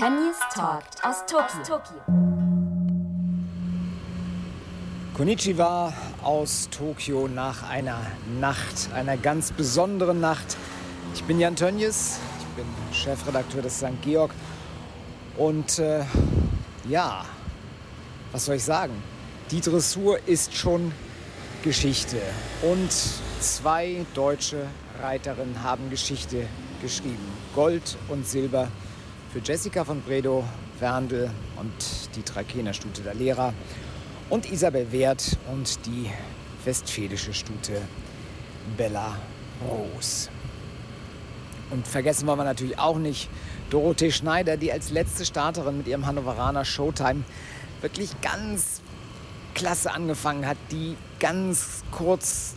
Tönnies Talk aus Tokio. Konnichiwa aus Tokio nach einer Nacht, einer ganz besonderen Nacht. Ich bin Jan Tönnies, ich bin Chefredakteur des St. Georg und äh, ja, was soll ich sagen? Die Dressur ist schon Geschichte und zwei deutsche Reiterinnen haben Geschichte geschrieben. Gold und Silber für Jessica von Bredow, Werndl und die Trakener Stute der Lehrer. Und Isabel Wert und die westfälische Stute Bella Rose. Und vergessen wollen wir natürlich auch nicht Dorothee Schneider, die als letzte Starterin mit ihrem Hannoveraner Showtime wirklich ganz klasse angefangen hat, die ganz kurz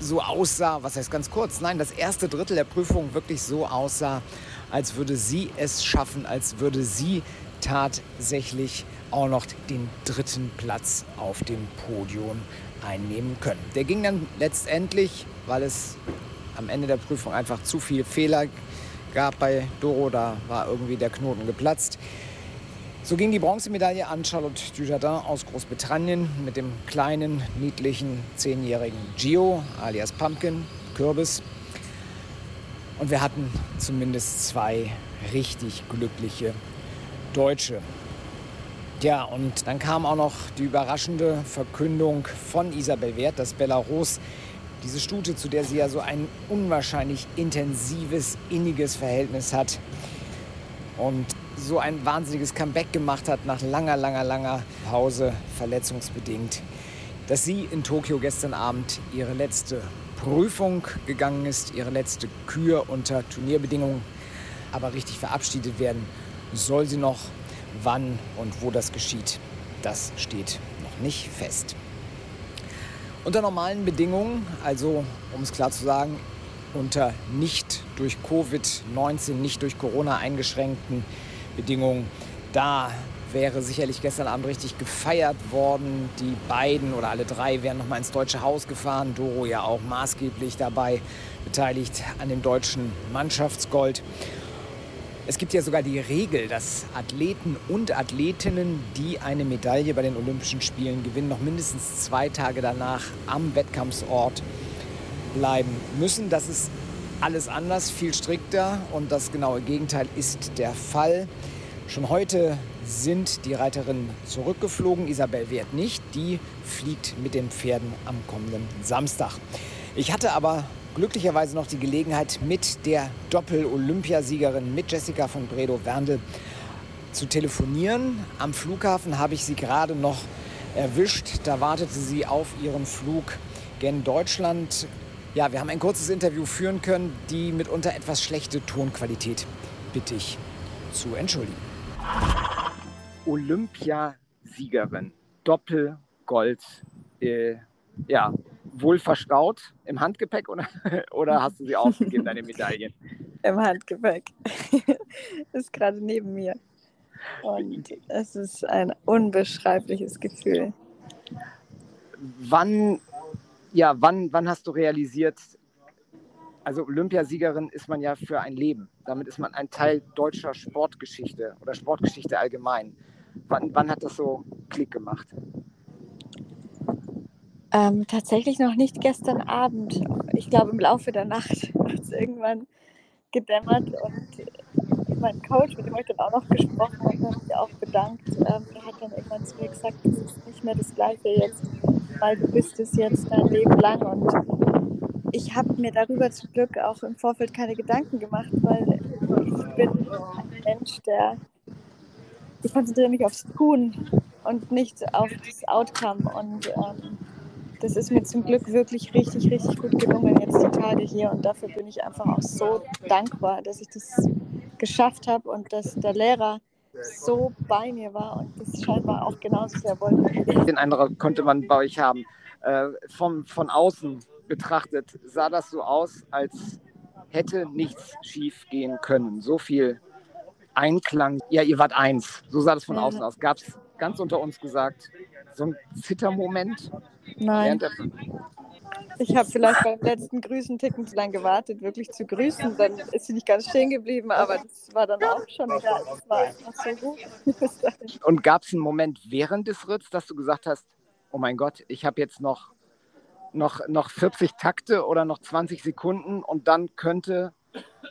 so aussah, was heißt ganz kurz, nein, das erste Drittel der Prüfung wirklich so aussah, als würde sie es schaffen, als würde sie tatsächlich auch noch den dritten Platz auf dem Podium einnehmen können. Der ging dann letztendlich, weil es am Ende der Prüfung einfach zu viele Fehler gab bei Doro, da war irgendwie der Knoten geplatzt. So ging die Bronzemedaille an Charlotte Dujardin aus Großbritannien mit dem kleinen, niedlichen, zehnjährigen Gio alias Pumpkin, Kürbis. Und wir hatten zumindest zwei richtig glückliche Deutsche. Ja, und dann kam auch noch die überraschende Verkündung von Isabel Wert, dass Belarus diese Stute, zu der sie ja so ein unwahrscheinlich intensives, inniges Verhältnis hat und so ein wahnsinniges Comeback gemacht hat nach langer, langer, langer Pause, verletzungsbedingt, dass sie in Tokio gestern Abend ihre letzte Prüfung gegangen ist, ihre letzte Kür unter Turnierbedingungen, aber richtig verabschiedet werden soll sie noch. Wann und wo das geschieht, das steht noch nicht fest. Unter normalen Bedingungen, also um es klar zu sagen, unter nicht durch Covid-19, nicht durch Corona eingeschränkten Bedingungen, da wäre sicherlich gestern Abend richtig gefeiert worden. Die beiden oder alle drei wären noch mal ins Deutsche Haus gefahren. Doro ja auch maßgeblich dabei beteiligt an dem deutschen Mannschaftsgold. Es gibt ja sogar die Regel, dass Athleten und Athletinnen, die eine Medaille bei den Olympischen Spielen gewinnen, noch mindestens zwei Tage danach am Wettkampfsort bleiben müssen. Das ist alles anders, viel strikter und das genaue Gegenteil ist der Fall. Schon heute sind die Reiterinnen zurückgeflogen. Isabel Wert nicht. Die fliegt mit den Pferden am kommenden Samstag. Ich hatte aber glücklicherweise noch die Gelegenheit, mit der Doppel-Olympiasiegerin, mit Jessica von Bredow-Werndl zu telefonieren. Am Flughafen habe ich sie gerade noch erwischt. Da wartete sie auf ihren Flug gen Deutschland. Ja, wir haben ein kurzes Interview führen können. Die mitunter etwas schlechte Tonqualität bitte ich zu entschuldigen. Olympiasiegerin, Doppelgold. Äh, ja, wohl verstaut im Handgepäck oder, oder hast du sie ausgegeben, deine Medaillen? Im Handgepäck. ist gerade neben mir. Und es ist ein unbeschreibliches Gefühl. Wann, ja, wann, wann hast du realisiert, also Olympiasiegerin ist man ja für ein Leben. Damit ist man ein Teil deutscher Sportgeschichte oder Sportgeschichte allgemein. Wann, wann hat das so Klick gemacht? Ähm, tatsächlich noch nicht gestern Abend. Ich glaube, im Laufe der Nacht hat es irgendwann gedämmert und mein Coach, mit dem habe ich dann auch noch gesprochen und hat mich auch bedankt. Ähm, der hat dann irgendwann zu mir gesagt, das ist nicht mehr das Gleiche jetzt, weil du bist es jetzt dein Leben lang. Und ich habe mir darüber zum Glück auch im Vorfeld keine Gedanken gemacht, weil ich bin ein Mensch, der ich konzentriere mich aufs Tun und nicht auf das Outcome. Und ähm, das ist mir zum Glück wirklich richtig, richtig gut gelungen jetzt die Tage hier und dafür bin ich einfach auch so dankbar, dass ich das geschafft habe und dass der Lehrer so bei mir war und das scheinbar auch genauso sehr wollte. Den Eindruck konnte man bei euch haben. Äh, vom, von außen betrachtet sah das so aus, als hätte nichts schief gehen können. So viel Einklang. Ja, ihr wart eins. So sah das von außen aus. Gab es ganz unter uns gesagt so ein Zittermoment? Nein. Ich habe vielleicht beim letzten Grüßen Ticken zu lange gewartet, wirklich zu grüßen. Dann ist sie nicht ganz stehen geblieben, aber das war dann auch schon egal. Das war einfach so gut. Und gab es einen Moment während des Ritts, dass du gesagt hast, oh mein Gott, ich habe jetzt noch, noch, noch 40 Takte oder noch 20 Sekunden und dann könnte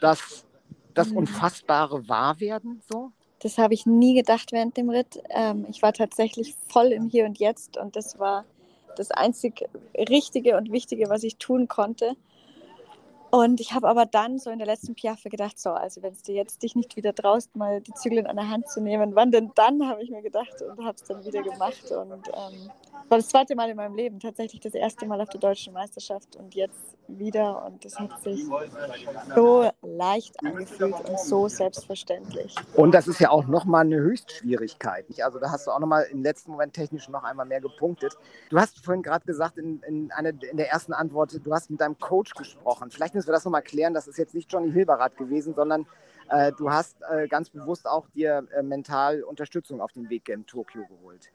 das, das mhm. Unfassbare wahr werden? So? Das habe ich nie gedacht während dem Ritt. Ähm, ich war tatsächlich voll im Hier und Jetzt und das war das einzig Richtige und Wichtige, was ich tun konnte. Und ich habe aber dann so in der letzten Piaffe gedacht, so, also wenn es dir jetzt dich nicht wieder traust, mal die Zügel in der Hand zu nehmen, wann denn dann, habe ich mir gedacht und habe es dann wieder gemacht. Und ähm, war das zweite Mal in meinem Leben, tatsächlich das erste Mal auf der deutschen Meisterschaft und jetzt wieder. Und das hat sich so leicht angefühlt und so selbstverständlich. Und das ist ja auch nochmal eine Höchstschwierigkeit. Also da hast du auch nochmal im letzten Moment technisch noch einmal mehr gepunktet. Du hast vorhin gerade gesagt in, in, eine, in der ersten Antwort, du hast mit deinem Coach gesprochen. Vielleicht müssen wir das nochmal klären. Das ist jetzt nicht Johnny Hilberath gewesen, sondern äh, du hast äh, ganz bewusst auch dir äh, mental Unterstützung auf den Weg in Tokio geholt.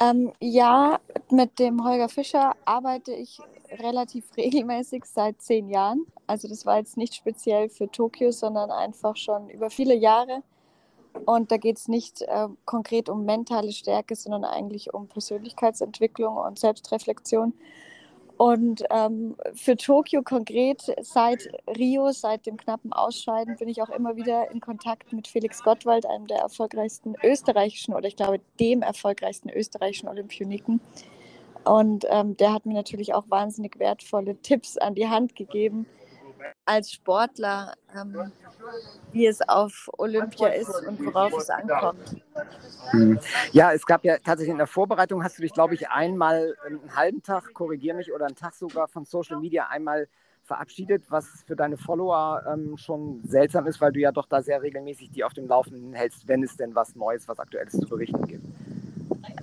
Ähm, ja, mit dem Holger Fischer arbeite ich relativ regelmäßig seit zehn Jahren. Also das war jetzt nicht speziell für Tokio, sondern einfach schon über viele Jahre. Und da geht es nicht äh, konkret um mentale Stärke, sondern eigentlich um Persönlichkeitsentwicklung und Selbstreflexion. Und ähm, für Tokio konkret, seit Rio, seit dem knappen Ausscheiden, bin ich auch immer wieder in Kontakt mit Felix Gottwald, einem der erfolgreichsten österreichischen oder ich glaube dem erfolgreichsten österreichischen Olympioniken. Und ähm, der hat mir natürlich auch wahnsinnig wertvolle Tipps an die Hand gegeben als Sportler, ähm, wie es auf Olympia ist und worauf es ankommt. Hm. Ja, es gab ja tatsächlich in der Vorbereitung, hast du dich, glaube ich, einmal einen halben Tag, korrigiere mich, oder einen Tag sogar von Social Media einmal verabschiedet, was für deine Follower ähm, schon seltsam ist, weil du ja doch da sehr regelmäßig die auf dem Laufenden hältst, wenn es denn was Neues, was Aktuelles zu berichten gibt.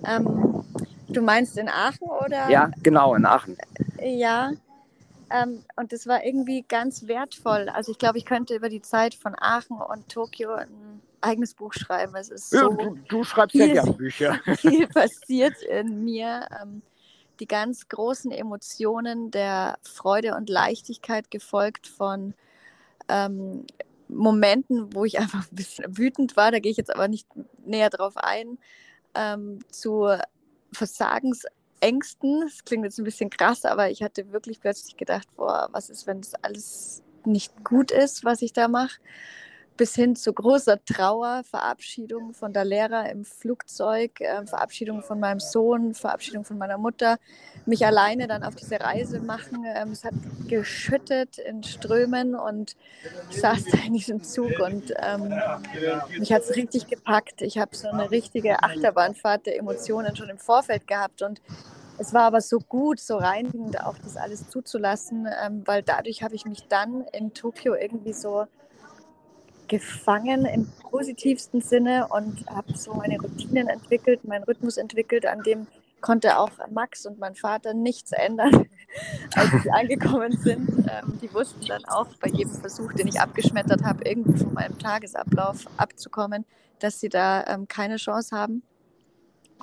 Ähm, du meinst in Aachen oder? Ja, genau, in Aachen. Ja, ähm, und das war irgendwie ganz wertvoll. Also ich glaube, ich könnte über die Zeit von Aachen und Tokio ein eigenes Buch schreiben. Es ist so du, du, schreibst viel, ja gerne Bücher. Viel passiert in mir. Ähm, die ganz großen Emotionen der Freude und Leichtigkeit gefolgt von ähm, Momenten, wo ich einfach ein bisschen wütend war. Da gehe ich jetzt aber nicht näher drauf ein. Ähm, zu Versagens Ängsten. Das klingt jetzt ein bisschen krass, aber ich hatte wirklich plötzlich gedacht, boah, was ist, wenn das alles nicht gut ist, was ich da mache? Bis hin zu großer Trauer, Verabschiedung von der Lehrer im Flugzeug, äh, Verabschiedung von meinem Sohn, Verabschiedung von meiner Mutter, mich alleine dann auf diese Reise machen. Ähm, es hat geschüttet in Strömen und ich saß da in diesem Zug und ähm, mich hat es richtig gepackt. Ich habe so eine richtige Achterbahnfahrt der Emotionen schon im Vorfeld gehabt und es war aber so gut, so reinigend, auch das alles zuzulassen, ähm, weil dadurch habe ich mich dann in Tokio irgendwie so gefangen im positivsten Sinne und habe so meine Routinen entwickelt, meinen Rhythmus entwickelt, an dem konnte auch Max und mein Vater nichts ändern, als sie angekommen sind. Ähm, die wussten dann auch bei jedem Versuch, den ich abgeschmettert habe, irgendwie von meinem Tagesablauf abzukommen, dass sie da ähm, keine Chance haben.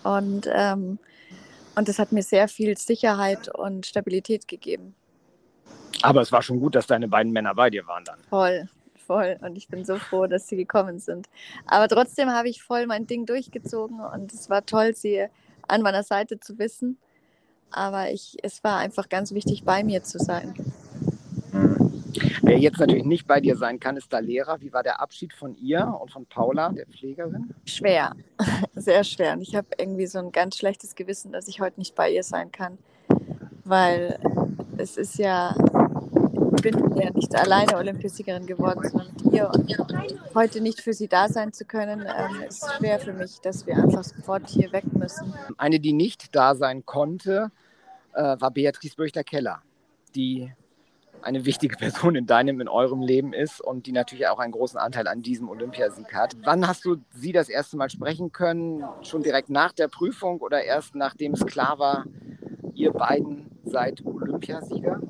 Und, ähm, und das hat mir sehr viel Sicherheit und Stabilität gegeben. Aber es war schon gut, dass deine beiden Männer bei dir waren dann. Voll, voll und ich bin so froh, dass sie gekommen sind. Aber trotzdem habe ich voll mein Ding durchgezogen und es war toll, sie an meiner Seite zu wissen. Aber ich, es war einfach ganz wichtig, bei mir zu sein. Wer jetzt natürlich nicht bei dir sein kann, ist der Lehrer. Wie war der Abschied von ihr und von Paula, der Pflegerin? Schwer, sehr schwer. Und ich habe irgendwie so ein ganz schlechtes Gewissen, dass ich heute nicht bei ihr sein kann. Weil es ist ja bin ja nicht alleine Olympiasiegerin geworden, sondern mit ihr. Und heute nicht für sie da sein zu können, ähm, ist schwer für mich, dass wir einfach sofort hier weg müssen. Eine, die nicht da sein konnte, äh, war Beatrice Böchter-Keller, die eine wichtige Person in deinem, in eurem Leben ist und die natürlich auch einen großen Anteil an diesem Olympiasieg hat. Wann hast du sie das erste Mal sprechen können? Schon direkt nach der Prüfung oder erst nachdem es klar war, ihr beiden seid Olympiasieger?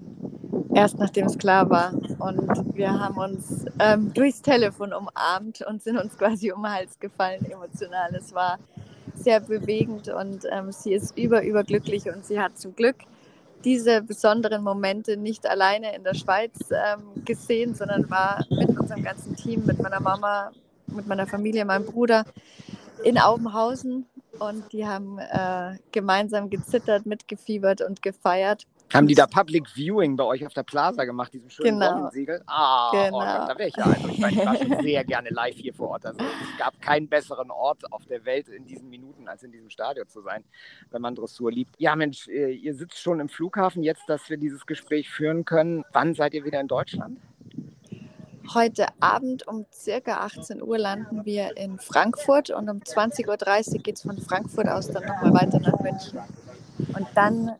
Erst nachdem es klar war. Und wir haben uns ähm, durchs Telefon umarmt und sind uns quasi um den Hals gefallen, emotional. Es war sehr bewegend und ähm, sie ist über, überglücklich und sie hat zum Glück diese besonderen Momente nicht alleine in der Schweiz ähm, gesehen, sondern war mit unserem ganzen Team, mit meiner Mama, mit meiner Familie, meinem Bruder in Aubenhausen und die haben äh, gemeinsam gezittert, mitgefiebert und gefeiert. Haben die da Public Viewing bei euch auf der Plaza gemacht, diesem schönen Genau. Sonnensiegel? Ah, Genau. oh da wäre ich ja. Also ich, meine, ich war schon sehr gerne live hier vor Ort. Also es gab keinen besseren Ort auf der Welt in diesen Minuten, als in diesem Stadion zu sein, wenn man Dressur liebt. Ja, Mensch, äh, ihr sitzt schon im Flughafen jetzt, dass wir dieses Gespräch führen können. Wann seid ihr wieder in Deutschland? Heute Abend um circa 18 Uhr landen wir in Frankfurt und um 20.30 Uhr geht es von Frankfurt aus dann nochmal weiter nach München. Und dann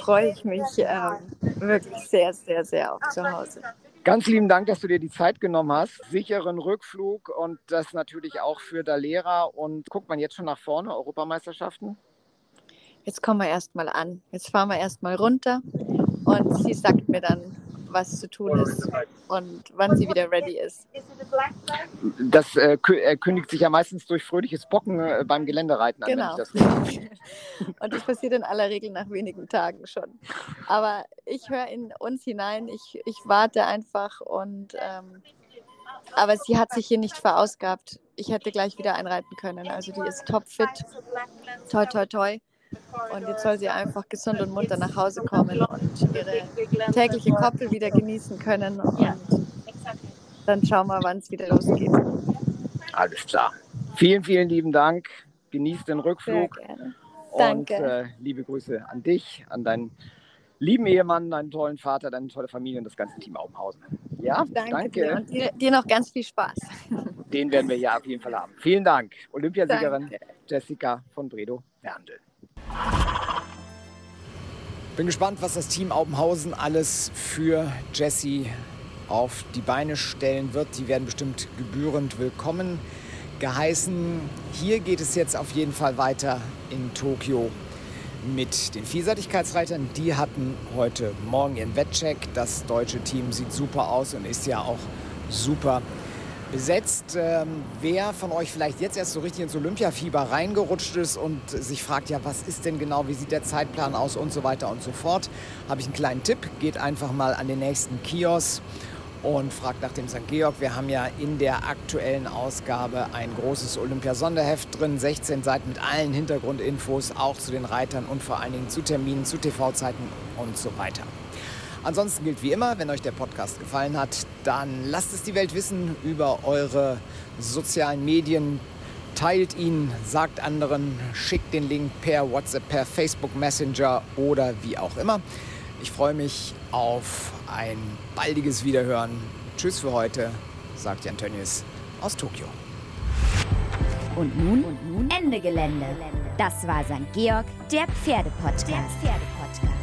freue ich mich ähm, wirklich sehr, sehr, sehr auf zu Hause. Ganz lieben Dank, dass du dir die Zeit genommen hast. Sicheren Rückflug und das natürlich auch für Dalera. Und guckt man jetzt schon nach vorne, Europameisterschaften? Jetzt kommen wir erstmal an. Jetzt fahren wir erstmal runter und sie sagt mir dann, was zu tun ist und wann sie wieder ready ist. Das äh, äh, kündigt sich ja meistens durch fröhliches Bocken äh, beim Geländereiten an. wenn Genau. ich das Und das passiert in aller Regel nach wenigen Tagen schon. Aber ich höre in uns hinein, ich, ich warte einfach und ähm, aber sie hat sich hier nicht verausgabt. Ich hätte gleich wieder einreiten können. Also die ist topfit. Toi, toi, toi. Und jetzt soll sie einfach gesund und munter nach Hause kommen und ihre tägliche Koppel wieder genießen können. Und dann schauen wir, wann es wieder losgeht. Alles klar. Vielen, vielen lieben Dank. Genießt den Sehr Rückflug. gerne. Und Danke. äh, liebe Grüße an dich, an deinen lieben Ehemann, deinen tollen Vater, deine tolle Familie und das ganze Team Aubenhausen. Ja, Danke, dir und dir, dir noch ganz viel Spaß. Den werden wir hier auf jeden Fall haben. Vielen Dank. Olympiasiegerin Danke. Jessica von Bredow Werndl. Bin gespannt, was das Team Aubenhausen alles für Jessie auf die Beine stellen wird. Die werden bestimmt gebührend willkommen geheißen. Hier geht es jetzt auf jeden Fall weiter in Tokio mit den Vielseitigkeitsreitern. Die hatten heute Morgen ihren Wettcheck. Das deutsche Team sieht super aus und ist ja auch super besetzt. Ähm, wer von euch vielleicht jetzt erst so richtig ins Olympiafieber reingerutscht ist und sich fragt, ja, was ist denn genau, wie sieht der Zeitplan aus und so weiter und so fort, habe ich einen kleinen Tipp. Geht einfach mal an den nächsten Kiosk und fragt nach dem St. Georg. Wir haben ja in der aktuellen Ausgabe ein großes Olympia-Sonderheft drin, 16 Seiten mit allen Hintergrundinfos, auch zu den Reitern und vor allen Dingen zu Terminen, zu TV-Zeiten und so weiter. Ansonsten gilt wie immer, wenn euch der Podcast gefallen hat, dann lasst es die Welt wissen über eure sozialen Medien. Teilt ihn, sagt anderen, schickt den Link per WhatsApp, per Facebook Messenger oder wie auch immer. Ich freue mich auf ein baldiges Wiederhören. Tschüss für heute, sagt Jan Tönnies aus Tokio. Und nun, und nun Ende Gelände. Das war St. Georg, der Pferdepodcast. Der Pferdepodcast.